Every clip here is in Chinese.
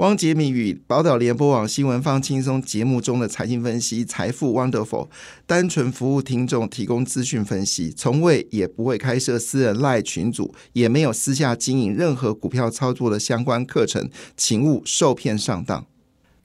汪杰明与宝岛联播网新闻放轻松节目中的财经分析，财富 Wonderful，单纯服务听众，提供资讯分析，从未也不会开设私人赖群组，也没有私下经营任何股票操作的相关课程，请勿受骗上当。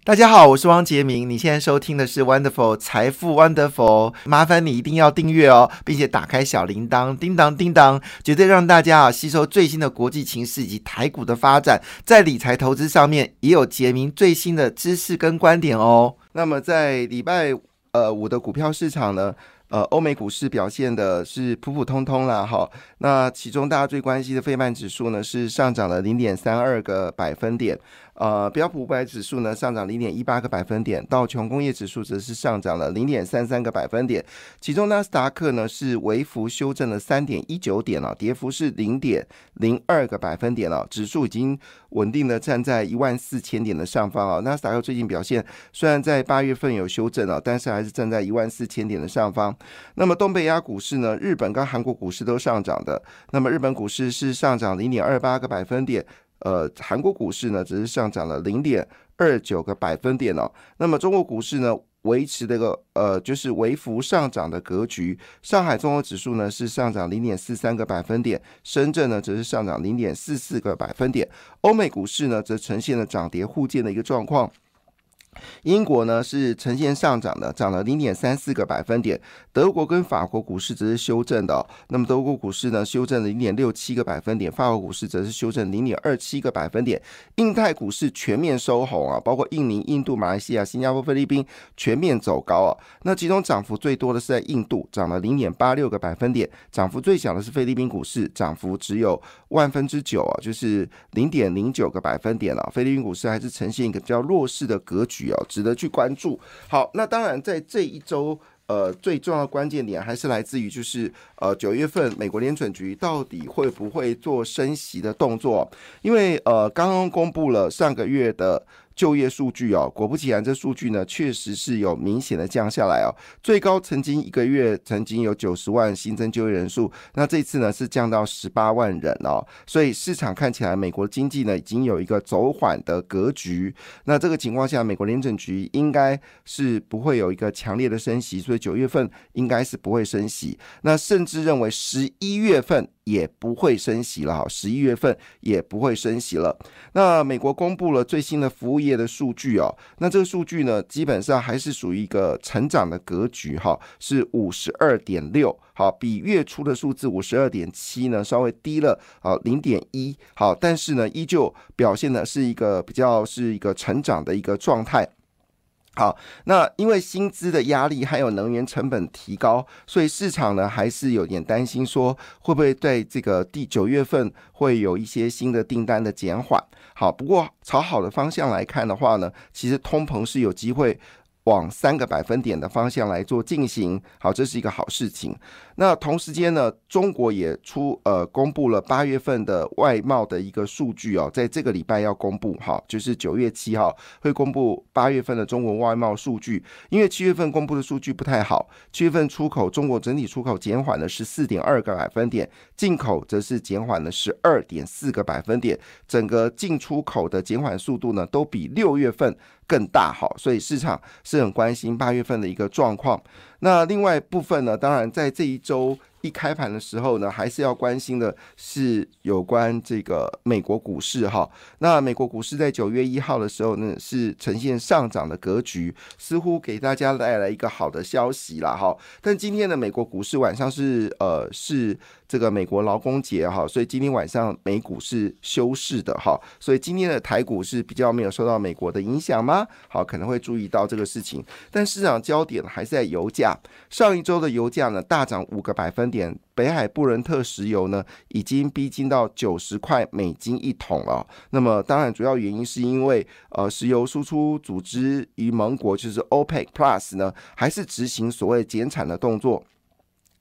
大家好，我是汪杰明。你现在收听的是 Wonderful 财富 Wonderful，麻烦你一定要订阅哦，并且打开小铃铛，叮当叮当，绝对让大家啊吸收最新的国际情势以及台股的发展，在理财投资上面也有杰明最新的知识跟观点哦。那么在礼拜呃五的股票市场呢，呃，欧美股市表现的是普普通通啦，哈。那其中大家最关心的费曼指数呢，是上涨了零点三二个百分点。呃，标普五百指数呢上涨零点一八个百分点，道琼工业指数则是上涨了零点三三个百分点，其中纳斯达克呢是微幅修正了三点一九点了，跌幅是零点零二个百分点了，指数已经稳定的站在一万四千点的上方啊。纳斯达克最近表现虽然在八月份有修正了，但是还是站在一万四千点的上方。那么东北亚股市呢，日本跟韩国股市都上涨的，那么日本股市是上涨零点二八个百分点。呃，韩国股市呢只是上涨了零点二九个百分点哦。那么中国股市呢维持这个呃就是微幅上涨的格局。上海综合指数呢是上涨零点四三个百分点，深圳呢则是上涨零点四四个百分点。欧美股市呢则呈现了涨跌互见的一个状况。英国呢是呈现上涨的，涨了零点三四个百分点。德国跟法国股市则是修正的，那么德国股市呢修正了零点六七个百分点，法国股市则是修正零点二七个百分点。印太股市全面收红啊，包括印尼、印度、马来西亚、新加坡、菲律宾全面走高啊。那其中涨幅最多的是在印度，涨了零点八六个百分点，涨幅最小的是菲律宾股市，涨幅只有万分之九啊，就是零点零九个百分点了。菲律宾股市还是呈现一个比较弱势的格局。比较值得去关注。好，那当然，在这一周，呃，最重要的关键点还是来自于，就是呃，九月份美国联准局到底会不会做升息的动作？因为呃，刚刚公布了上个月的。就业数据哦，果不其然，这数据呢确实是有明显的降下来哦。最高曾经一个月曾经有九十万新增就业人数，那这次呢是降到十八万人哦。所以市场看起来美国经济呢已经有一个走缓的格局。那这个情况下，美国联准局应该是不会有一个强烈的升息，所以九月份应该是不会升息。那甚至认为十一月份。也不会升息了哈，十一月份也不会升息了。那美国公布了最新的服务业的数据哦，那这个数据呢，基本上还是属于一个成长的格局哈，是五十二点六，好，比月初的数字五十二点七呢稍微低了啊零点一，好，但是呢，依旧表现的是一个比较是一个成长的一个状态。好，那因为薪资的压力还有能源成本提高，所以市场呢还是有点担心，说会不会在这个第九月份会有一些新的订单的减缓。好，不过朝好的方向来看的话呢，其实通膨是有机会。往三个百分点的方向来做进行，好，这是一个好事情。那同时间呢，中国也出呃公布了八月份的外贸的一个数据哦，在这个礼拜要公布，哈，就是九月七号会公布八月份的中国外贸数据。因为七月份公布的数据不太好，七月份出口中国整体出口减缓了十四点二个百分点，进口则是减缓了十二点四个百分点，整个进出口的减缓速度呢，都比六月份。更大好，所以市场是很关心八月份的一个状况。那另外部分呢，当然在这一周。一开盘的时候呢，还是要关心的是有关这个美国股市哈。那美国股市在九月一号的时候呢，是呈现上涨的格局，似乎给大家带来一个好的消息了哈。但今天的美国股市晚上是呃是这个美国劳工节哈，所以今天晚上美股是休市的哈。所以今天的台股是比较没有受到美国的影响吗？好，可能会注意到这个事情。但市场焦点还是在油价，上一周的油价呢大涨五个百分。点北海布伦特石油呢，已经逼近到九十块美金一桶了。那么，当然主要原因是因为呃，石油输出组织与盟国就是 OPEC Plus 呢，还是执行所谓减产的动作，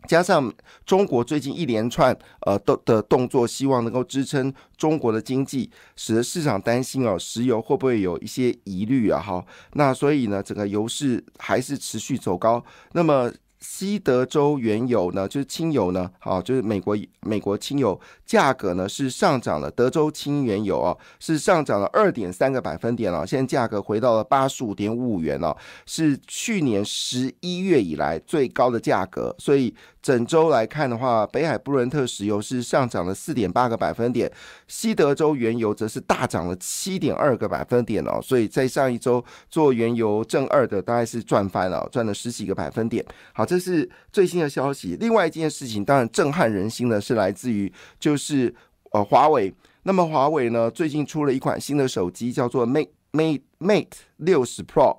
加上中国最近一连串呃的的动作，希望能够支撑中国的经济，使得市场担心哦，石油会不会有一些疑虑啊？哈，那所以呢，整个油市还是持续走高。那么。西德州原油呢，就是轻油呢，好，就是美国美国轻油价格呢是上涨了，德州轻原油啊是上涨了二点三个百分点了，现在价格回到了八十五点五五元了，是去年十一月以来最高的价格，所以。整周来看的话，北海布伦特石油是上涨了四点八个百分点，西德州原油则是大涨了七点二个百分点哦。所以在上一周做原油正二的大概是赚翻了，赚了十几个百分点。好，这是最新的消息。另外一件事情，当然震撼人心的是来自于就是呃华为。那么华为呢，最近出了一款新的手机，叫做 Mate Mate Mate 六十 Pro。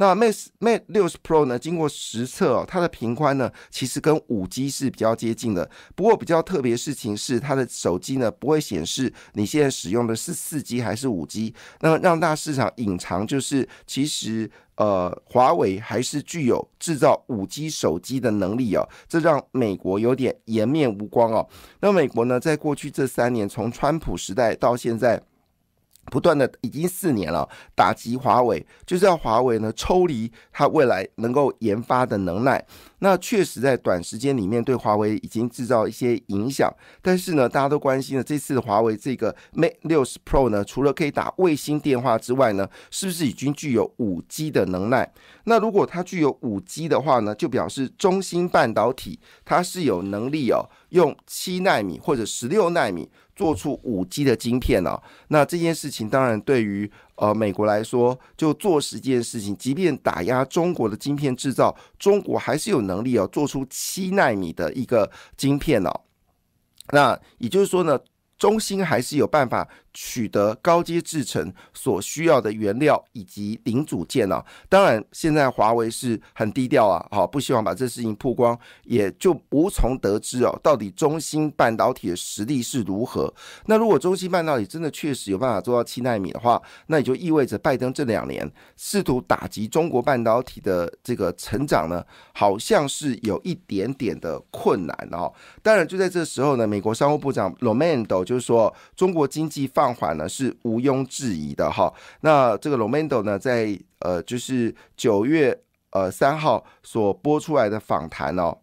那 Mate Mate 六十 Pro 呢？经过实测哦，它的屏宽呢，其实跟五 G 是比较接近的。不过比较特别事情是，它的手机呢不会显示你现在使用的是四 G 还是五 G。那么让大市场隐藏就是，其实呃，华为还是具有制造五 G 手机的能力哦。这让美国有点颜面无光哦。那美国呢，在过去这三年，从川普时代到现在。不断的已经四年了，打击华为，就是要华为呢抽离它未来能够研发的能耐。那确实在短时间里面对华为已经制造一些影响。但是呢，大家都关心了这次的华为这个 Mate 六十 Pro 呢，除了可以打卫星电话之外呢，是不是已经具有五 G 的能耐？那如果它具有五 G 的话呢，就表示中芯半导体它是有能力哦，用七纳米或者十六纳米。做出五 G 的晶片哦，那这件事情当然对于呃美国来说，就做十件事情，即便打压中国的晶片制造，中国还是有能力哦做出七纳米的一个晶片哦。那也就是说呢，中兴还是有办法。取得高阶制程所需要的原料以及零组件啊，当然现在华为是很低调啊，好不希望把这事情曝光，也就无从得知哦，到底中芯半导体的实力是如何。那如果中芯半导体真的确实有办法做到七纳米的话，那也就意味着拜登这两年试图打击中国半导体的这个成长呢，好像是有一点点的困难哦。当然就在这时候呢，美国商务部长 Romano 就是说中国经济放缓呢是毋庸置疑的哈。那这个 Romano 呢，在呃就是九月呃三号所播出来的访谈哦，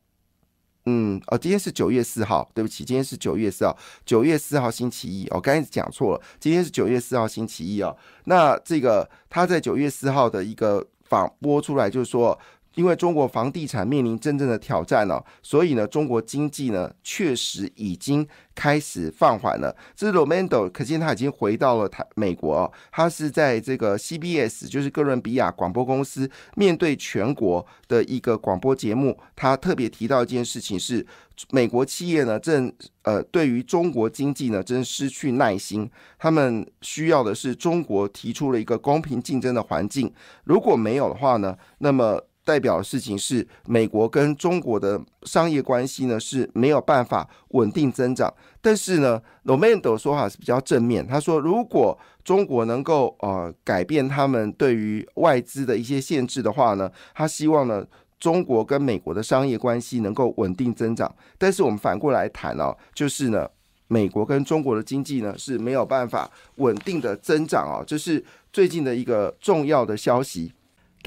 嗯哦，今天是九月四号，对不起，今天是九月四号，九月四号星期一，哦刚才讲错了，今天是九月四号星期一哦。那这个他在九月四号的一个访播出来，就是说。因为中国房地产面临真正的挑战了，所以呢，中国经济呢确实已经开始放缓了。这是 Romando，可见他已经回到了台美国，他是在这个 CBS，就是哥伦比亚广播公司面对全国的一个广播节目，他特别提到一件事情是，美国企业呢正呃对于中国经济呢正失去耐心，他们需要的是中国提出了一个公平竞争的环境，如果没有的话呢，那么。代表的事情是，美国跟中国的商业关系呢是没有办法稳定增长。但是呢，Romando 说法是比较正面，他说如果中国能够呃改变他们对于外资的一些限制的话呢，他希望呢中国跟美国的商业关系能够稳定增长。但是我们反过来谈哦，就是呢，美国跟中国的经济呢是没有办法稳定的增长哦，这是最近的一个重要的消息。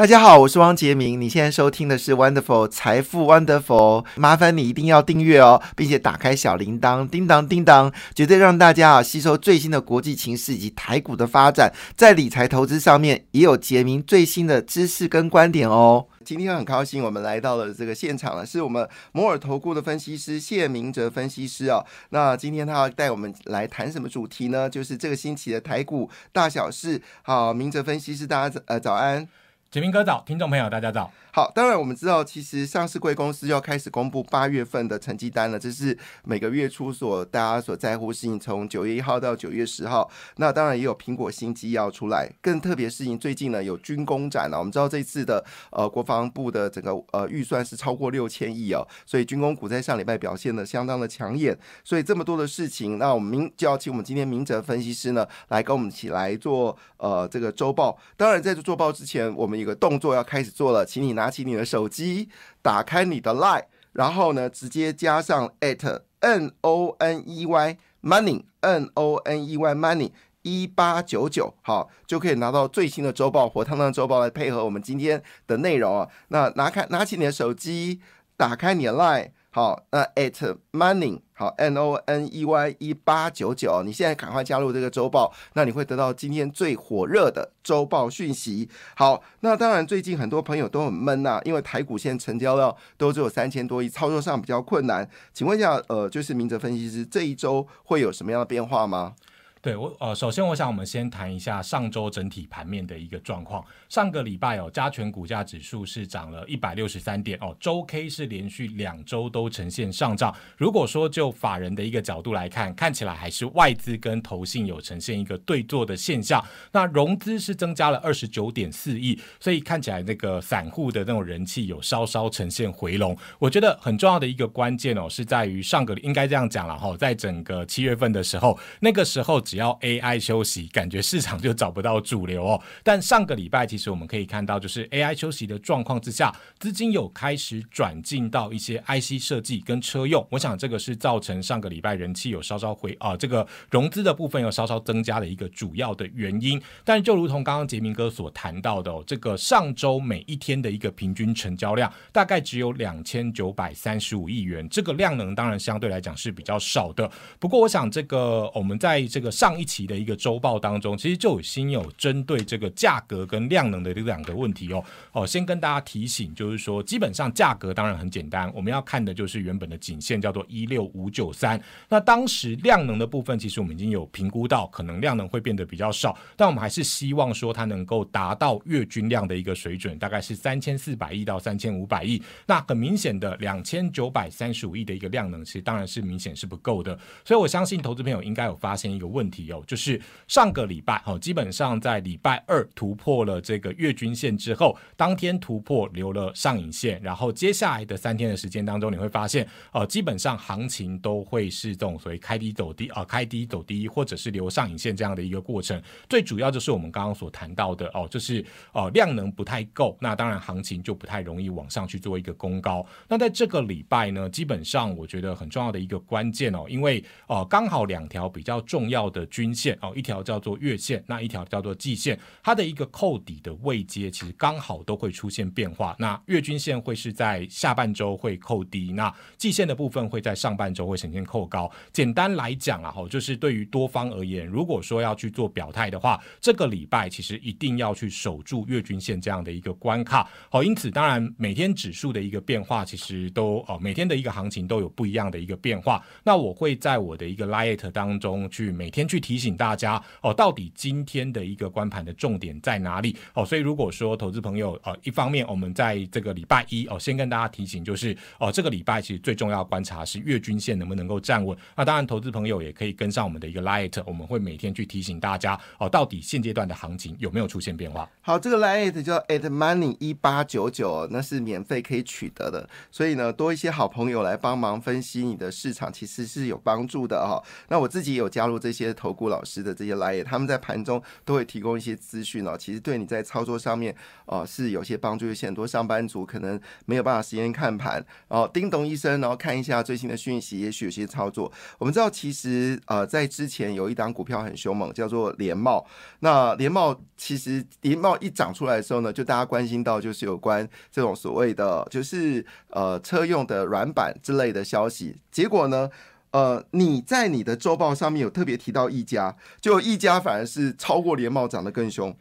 大家好，我是汪杰明。你现在收听的是 Wonderful 财富 Wonderful，麻烦你一定要订阅哦，并且打开小铃铛，叮当叮当，绝对让大家啊吸收最新的国际情势以及台股的发展，在理财投资上面也有杰明最新的知识跟观点哦。今天很高兴，我们来到了这个现场了，是我们摩尔投顾的分析师谢明哲分析师啊。那今天他要带我们来谈什么主题呢？就是这个星期的台股大小事。好，明哲分析师，大家呃早安。杰明哥早，听众朋友大家早。好，当然我们知道，其实上市贵公司要开始公布八月份的成绩单了，这是每个月初所大家所在乎事情。从九月一号到九月十号，那当然也有苹果新机要出来。更特别事情，最近呢有军工展了。我们知道这次的呃国防部的整个呃预算是超过六千亿哦，所以军工股在上礼拜表现的相当的抢眼。所以这么多的事情，那我们明就要请我们今天明哲分析师呢来跟我们一起来做呃这个周报。当然在这做报之前，我们有个动作要开始做了，请你拿起你的手机，打开你的 Line，然后呢，直接加上 at n o n e y money n o n e y money 一八九九，好，就可以拿到最新的周报，火烫烫周报来配合我们今天的内容啊。那拿开拿起你的手机，打开你的 Line，好，那 at money，好，n o n e y 一八九九，你现在赶快加入这个周报，那你会得到今天最火热的周报讯息。好，那当然最近很多朋友都很闷呐，因为台股现在成交量都只有三千多亿，操作上比较困难。请问一下，呃，就是明哲分析师，这一周会有什么样的变化吗？对我呃，首先我想我们先谈一下上周整体盘面的一个状况。上个礼拜哦，加权股价指数是涨了一百六十三点哦，周 K 是连续两周都呈现上涨。如果说就法人的一个角度来看，看起来还是外资跟投信有呈现一个对坐的现象。那融资是增加了二十九点四亿，所以看起来那个散户的那种人气有稍稍呈现回笼。我觉得很重要的一个关键哦，是在于上个应该这样讲了哈，在整个七月份的时候，那个时候。只要 AI 休息，感觉市场就找不到主流哦。但上个礼拜，其实我们可以看到，就是 AI 休息的状况之下，资金有开始转进到一些 IC 设计跟车用。我想这个是造成上个礼拜人气有稍稍回啊，这个融资的部分有稍稍增加的一个主要的原因。但就如同刚刚杰明哥所谈到的，哦，这个上周每一天的一个平均成交量大概只有两千九百三十五亿元，这个量能当然相对来讲是比较少的。不过，我想这个我们在这个。上一期的一个周报当中，其实就有新有针对这个价格跟量能的这两个问题哦。哦，先跟大家提醒，就是说，基本上价格当然很简单，我们要看的就是原本的颈线叫做一六五九三。那当时量能的部分，其实我们已经有评估到，可能量能会变得比较少，但我们还是希望说它能够达到月均量的一个水准，大概是三千四百亿到三千五百亿。那很明显的两千九百三十五亿的一个量能，其实当然是明显是不够的。所以我相信投资朋友应该有发现一个问题。题哦，就是上个礼拜哦，基本上在礼拜二突破了这个月均线之后，当天突破留了上影线，然后接下来的三天的时间当中，你会发现呃，基本上行情都会是这种所谓开低走低啊，开低走低，或者是留上影线这样的一个过程。最主要就是我们刚刚所谈到的哦，就是哦量能不太够，那当然行情就不太容易往上去做一个攻高。那在这个礼拜呢，基本上我觉得很重要的一个关键哦，因为哦刚好两条比较重要的。的均线哦，一条叫做月线，那一条叫做季线，它的一个扣底的位阶其实刚好都会出现变化。那月均线会是在下半周会扣低，那季线的部分会在上半周会呈现扣高。简单来讲啊，哈，就是对于多方而言，如果说要去做表态的话，这个礼拜其实一定要去守住月均线这样的一个关卡。好，因此当然每天指数的一个变化，其实都哦每天的一个行情都有不一样的一个变化。那我会在我的一个 light 当中去每天。去提醒大家哦，到底今天的一个关盘的重点在哪里哦？所以如果说投资朋友呃，一方面我们在这个礼拜一哦，先跟大家提醒，就是哦，这个礼拜其实最重要观察是月均线能不能够站稳。那当然，投资朋友也可以跟上我们的一个 light，我们会每天去提醒大家哦，到底现阶段的行情有没有出现变化？好，这个 light 叫 at money 一八九九，那是免费可以取得的。所以呢，多一些好朋友来帮忙分析你的市场，其实是有帮助的哈。那我自己有加入这些。投顾老师的这些来也，他们在盘中都会提供一些资讯哦。其实对你在操作上面哦是有些帮助。有些很多上班族可能没有办法时间看盘，然后叮咚一声，然后看一下最新的讯息，也许有些操作。我们知道，其实呃在之前有一档股票很凶猛，叫做联茂。那联茂其实联茂一涨出来的时候呢，就大家关心到就是有关这种所谓的就是呃车用的软板之类的消息。结果呢？呃，你在你的周报上面有特别提到一家，就一家反而是超过联茂涨得更凶。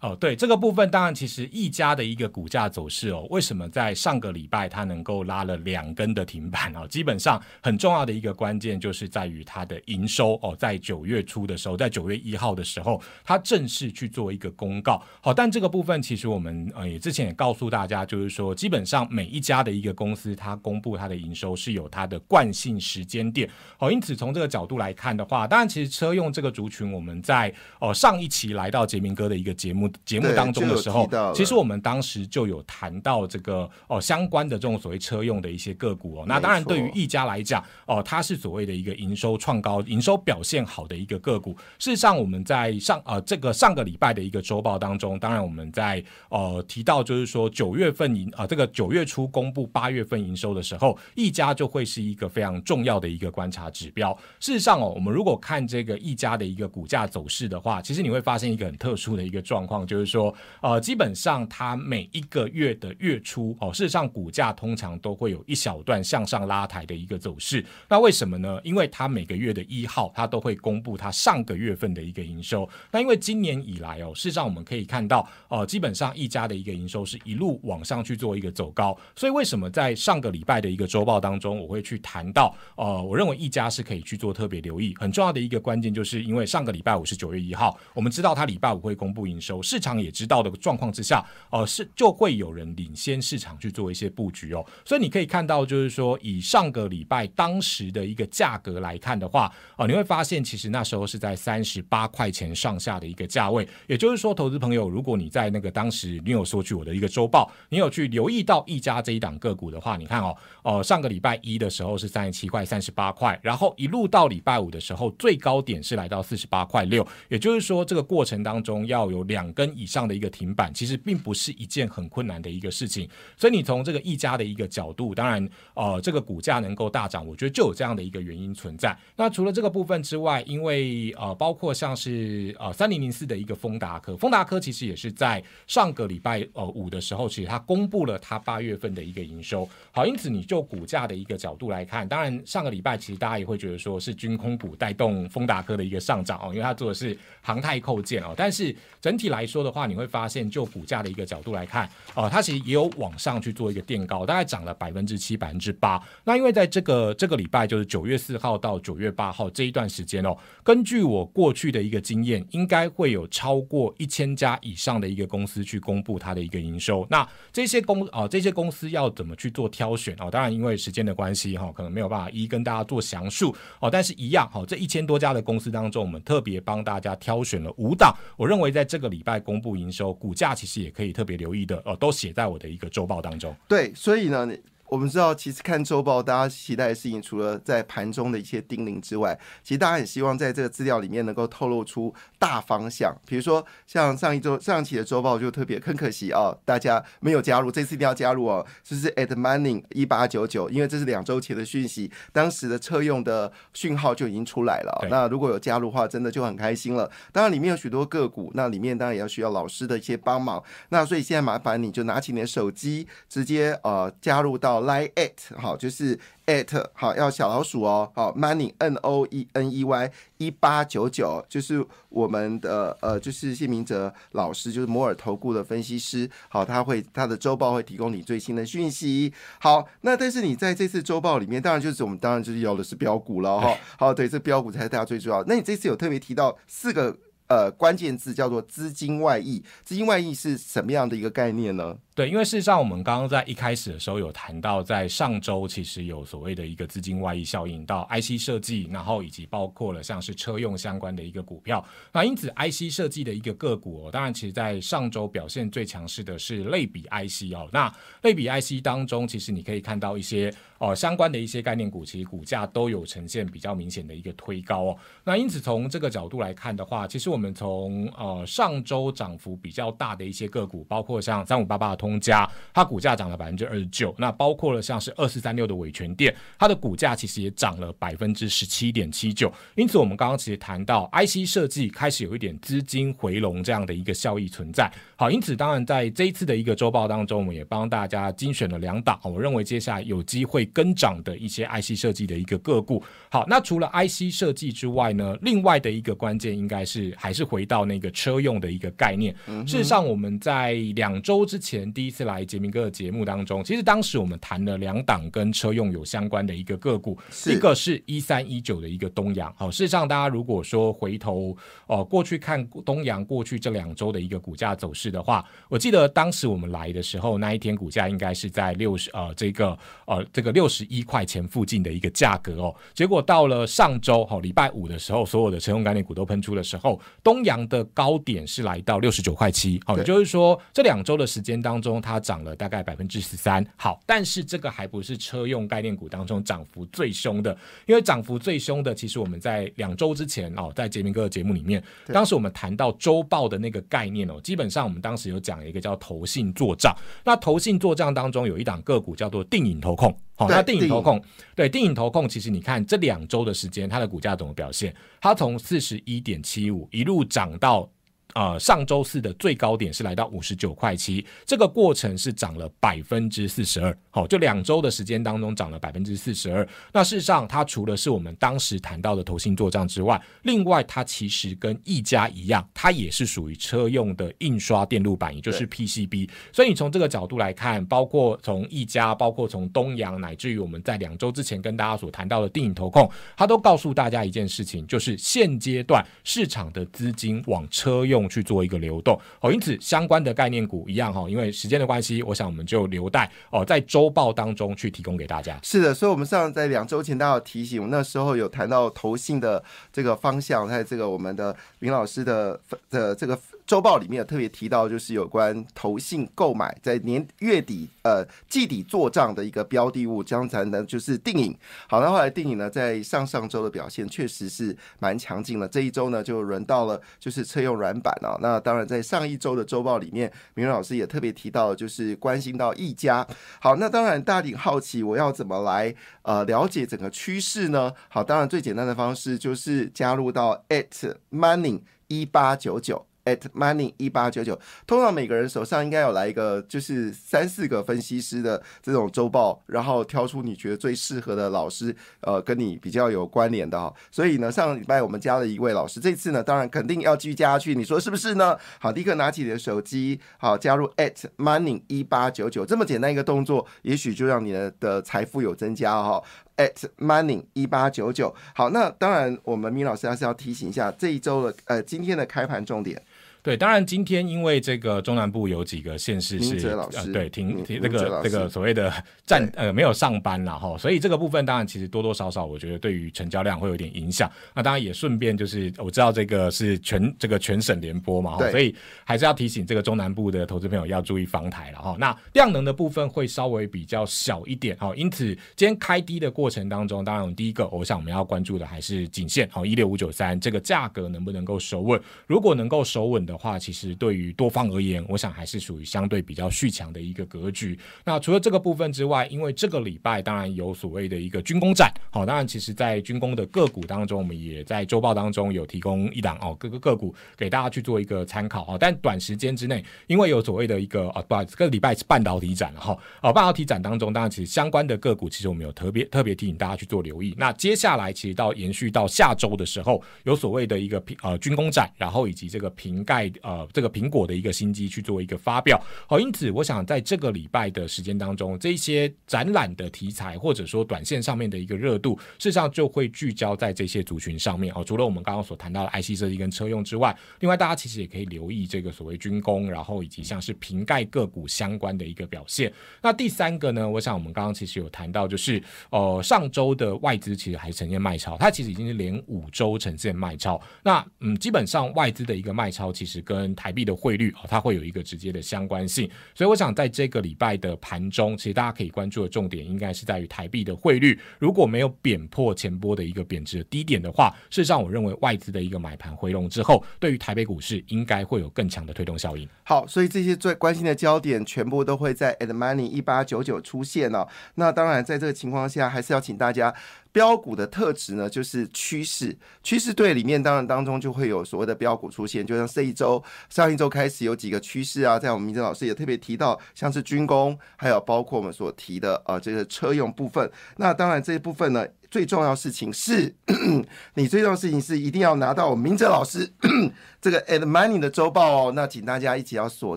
哦，对这个部分，当然其实一家的一个股价走势哦，为什么在上个礼拜它能够拉了两根的停板哦？基本上很重要的一个关键就是在于它的营收哦，在九月初的时候，在九月一号的时候，它正式去做一个公告。好，但这个部分其实我们呃也之前也告诉大家，就是说基本上每一家的一个公司，它公布它的营收是有它的惯性时间点。好，因此从这个角度来看的话，当然其实车用这个族群，我们在哦上一期来到杰明哥的一个节目。节目当中的时候，其实我们当时就有谈到这个哦相关的这种所谓车用的一些个股哦。那当然，对于一家来讲哦，它是所谓的一个营收创高、营收表现好的一个个股。事实上，我们在上呃这个上个礼拜的一个周报当中，当然我们在呃提到就是说九月份营啊这个九月初公布八月份营收的时候，一家就会是一个非常重要的一个观察指标。事实上哦，我们如果看这个一家的一个股价走势的话，其实你会发现一个很特殊的一个状况。就是说，呃，基本上它每一个月的月初哦，事实上股价通常都会有一小段向上拉抬的一个走势。那为什么呢？因为它每个月的一号，它都会公布它上个月份的一个营收。那因为今年以来哦，事实上我们可以看到，呃，基本上一家的一个营收是一路往上去做一个走高。所以为什么在上个礼拜的一个周报当中，我会去谈到，呃，我认为一家是可以去做特别留意。很重要的一个关键，就是因为上个礼拜五是九月一号，我们知道它礼拜五会公布营收，市场也知道的状况之下，呃，是就会有人领先市场去做一些布局哦。所以你可以看到，就是说以上个礼拜当时的一个价格来看的话，哦，你会发现其实那时候是在三十八块钱上下的一个价位。也就是说，投资朋友，如果你在那个当时你有索取我的一个周报，你有去留意到一家这一档个股的话，你看哦，哦，上个礼拜一的时候是三十七块、三十八块，然后一路到礼拜五的时候，最高点是来到四十八块六。也就是说，这个过程当中要有两根以上的一个停板，其实并不是一件很困难的一个事情。所以你从这个一家的一个角度，当然，呃，这个股价能够大涨，我觉得就有这样的一个原因存在。那除了这个部分之外，因为呃，包括像是呃三零零四的一个丰达科，丰达科其实也是在上个礼拜呃五的时候，其实它公布了它八月份的一个营收。好，因此你就股价的一个角度来看，当然上个礼拜其实大家也会觉得说是军空股带动丰达科的一个上涨哦，因为它做的是航太扣件哦。但是整体来说的话，你会发现就股价的一个角度来看，哦，它其实也有往上去做一个垫高，大概涨了百分之七、百分之八。那因为在这个这个礼拜，就是九月四号到九月八号这一段时间哦，根据我过去的一个经验，应该会有超过一千家以上的一个公司去公布它的一个营收。那这些公啊，这些公司要怎么去做挑选哦？当然，因为时间的关系哈，可能没有办法一一跟大家做详述哦。但是，一样好，这一千多家的公司当中，我们特别帮大家挑选了五档。我认为在这个礼拜公布营收，股价其实也可以特别留意的哦，都写在我的一个周报当中。对，所以呢。我们知道，其实看周报，大家期待的事情，除了在盘中的一些叮咛之外，其实大家很希望在这个资料里面能够透露出大方向。比如说，像上一周上期的周报就特别，很可惜啊，大家没有加入，这次一定要加入哦。就是 at money 一八九九，因为这是两周前的讯息，当时的车用的讯号就已经出来了。那如果有加入的话，真的就很开心了。当然里面有许多个股，那里面当然也要需要老师的一些帮忙。那所以现在麻烦你就拿起你的手机，直接呃加入到。来 at 好，就是 at 好，要小老鼠哦，好 money n o e n e y 一八九九，就是我们的呃，就是谢明哲老师，就是摩尔投顾的分析师，好，他会他的周报会提供你最新的讯息。好，那但是你在这次周报里面，当然就是我们当然就是要的是标股了哈。好，对，这标股才是大家最重要。那你这次有特别提到四个呃关键字，叫做资金外溢，资金外溢是什么样的一个概念呢？对，因为事实上我们刚刚在一开始的时候有谈到，在上周其实有所谓的一个资金外溢效应到 IC 设计，然后以及包括了像是车用相关的一个股票。那因此 IC 设计的一个个股，哦，当然其实在上周表现最强势的是类比 IC 哦。那类比 IC 当中，其实你可以看到一些哦相关的一些概念股，其实股价都有呈现比较明显的一个推高哦。那因此从这个角度来看的话，其实我们从呃上周涨幅比较大的一些个股，包括像三五八八的通。通家，它股价涨了百分之二十九，那包括了像是二四三六的伟权店，它的股价其实也涨了百分之十七点七九。因此，我们刚刚其实谈到 IC 设计开始有一点资金回笼这样的一个效益存在。好，因此当然在这一次的一个周报当中，我们也帮大家精选了两档，我认为接下来有机会跟涨的一些 IC 设计的一个个股。好，那除了 IC 设计之外呢，另外的一个关键应该是还是回到那个车用的一个概念。事实上，我们在两周之前。第一次来杰明哥的节目当中，其实当时我们谈了两档跟车用有相关的一个个股，一个是一三一九的一个东阳。好，事实上大家如果说回头哦过去看东阳过去这两周的一个股价走势的话，我记得当时我们来的时候那一天股价应该是在六十呃这个呃这个六十一块钱附近的一个价格哦。结果到了上周好礼拜五的时候，所有的车用概念股都喷出的时候，东阳的高点是来到六十九块七。好，也就是说这两周的时间当中。中它涨了大概百分之十三，好，但是这个还不是车用概念股当中涨幅最凶的，因为涨幅最凶的，其实我们在两周之前哦，在杰明哥的节目里面，当时我们谈到周报的那个概念哦，基本上我们当时有讲一个叫投信做账，那投信做账当中有一档个股叫做定影投控，好，那定影投控，对，定影投控，其实你看这两周的时间，它的股价怎么表现？它从四十一点七五一路涨到。呃，上周四的最高点是来到五十九块七，这个过程是涨了百分之四十二，好，就两周的时间当中涨了百分之四十二。那事实上，它除了是我们当时谈到的投信做账之外，另外它其实跟一家一样，它也是属于车用的印刷电路板，也就是 PCB。所以你从这个角度来看，包括从一家，包括从东阳，乃至于我们在两周之前跟大家所谈到的电影投控，它都告诉大家一件事情，就是现阶段市场的资金往车用。去做一个流动哦，因此相关的概念股一样哈，因为时间的关系，我想我们就留待哦在周报当中去提供给大家。是的，所以我们上在两周前，大家提醒，我那时候有谈到投信的这个方向，在这个我们的林老师的的这个。周报里面有特别提到，就是有关投信购买在年月底呃季底做账的一个标的物，将才能就是定影。好，那后来定影呢，在上上周的表现确实是蛮强劲的。这一周呢，就轮到了就是车用软板啊。那当然，在上一周的周报里面，明荣老师也特别提到，就是关心到一家。好，那当然大家好奇，我要怎么来呃了解整个趋势呢？好，当然最简单的方式就是加入到 at money 一八九九。At money 一八九九，通常每个人手上应该有来一个，就是三四个分析师的这种周报，然后挑出你觉得最适合的老师，呃，跟你比较有关联的哈。所以呢，上礼拜我们加了一位老师，这次呢，当然肯定要继续加下去，你说是不是呢？好，立刻拿起你的手机，好，加入 at money 一八九九，这么简单一个动作，也许就让你的的财富有增加哈。at money 一八九九，好，那当然我们米老师还是要提醒一下这一周的呃今天的开盘重点。对，当然今天因为这个中南部有几个县市是呃对停停这个这个所谓的站呃没有上班了哈，所以这个部分当然其实多多少少我觉得对于成交量会有点影响。那当然也顺便就是我知道这个是全这个全省联播嘛哈，所以还是要提醒这个中南部的投资朋友要注意防台了哈。那量能的部分会稍微比较小一点哈，因此今天开低的过程当中，当然第一个我想我们要关注的还是颈线好一六五九三这个价格能不能够守稳，如果能够守稳。的话，其实对于多方而言，我想还是属于相对比较续强的一个格局。那除了这个部分之外，因为这个礼拜当然有所谓的一个军工战，好，当然其实在军工的个股当中，我们也在周报当中有提供一档哦，各个个股给大家去做一个参考啊。但短时间之内，因为有所谓的一个哦，不，这个礼拜是半导体展了哈，哦，半导体展当中，当然其实相关的个股，其实我们有特别特别提醒大家去做留意。那接下来其实到延续到下周的时候，有所谓的一个呃军工展，然后以及这个瓶盖。在呃，这个苹果的一个新机去做一个发表，好，因此我想在这个礼拜的时间当中，这些展览的题材或者说短线上面的一个热度，事实上就会聚焦在这些族群上面哦。除了我们刚刚所谈到的 IC 设计跟车用之外，另外大家其实也可以留意这个所谓军工，然后以及像是瓶盖个股相关的一个表现。那第三个呢，我想我们刚刚其实有谈到，就是呃上周的外资其实还呈现卖超，它其实已经是连五周呈现卖超。那嗯，基本上外资的一个卖超其实。是跟台币的汇率啊，它会有一个直接的相关性，所以我想在这个礼拜的盘中，其实大家可以关注的重点应该是在于台币的汇率，如果没有贬破前波的一个贬值的低点的话，事实上我认为外资的一个买盘回笼之后，对于台北股市应该会有更强的推动效应。好，所以这些最关心的焦点全部都会在 Ad money 一八九九出现哦。那当然，在这个情况下，还是要请大家。标股的特质呢，就是趋势。趋势对里面当然当中就会有所谓的标股出现，就像这一周、上一周开始有几个趋势啊，在我们明正老师也特别提到，像是军工，还有包括我们所提的呃这个车用部分。那当然这一部分呢。最重要事情是，你最重要事情是一定要拿到我明哲老师 这个 Ad Money 的周报哦。那请大家一起要锁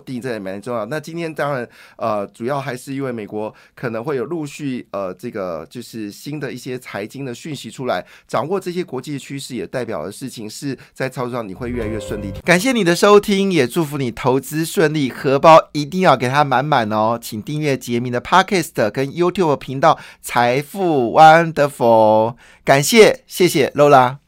定，这也蛮重要。那今天当然呃，主要还是因为美国可能会有陆续呃，这个就是新的一些财经的讯息出来，掌握这些国际趋势也代表的事情是在操作上你会越来越顺利。感谢你的收听，也祝福你投资顺利，荷包一定要给它满满哦。请订阅杰明的 Podcast 跟 YouTube 频道财富 Wonderful。哦，感谢，谢谢露拉。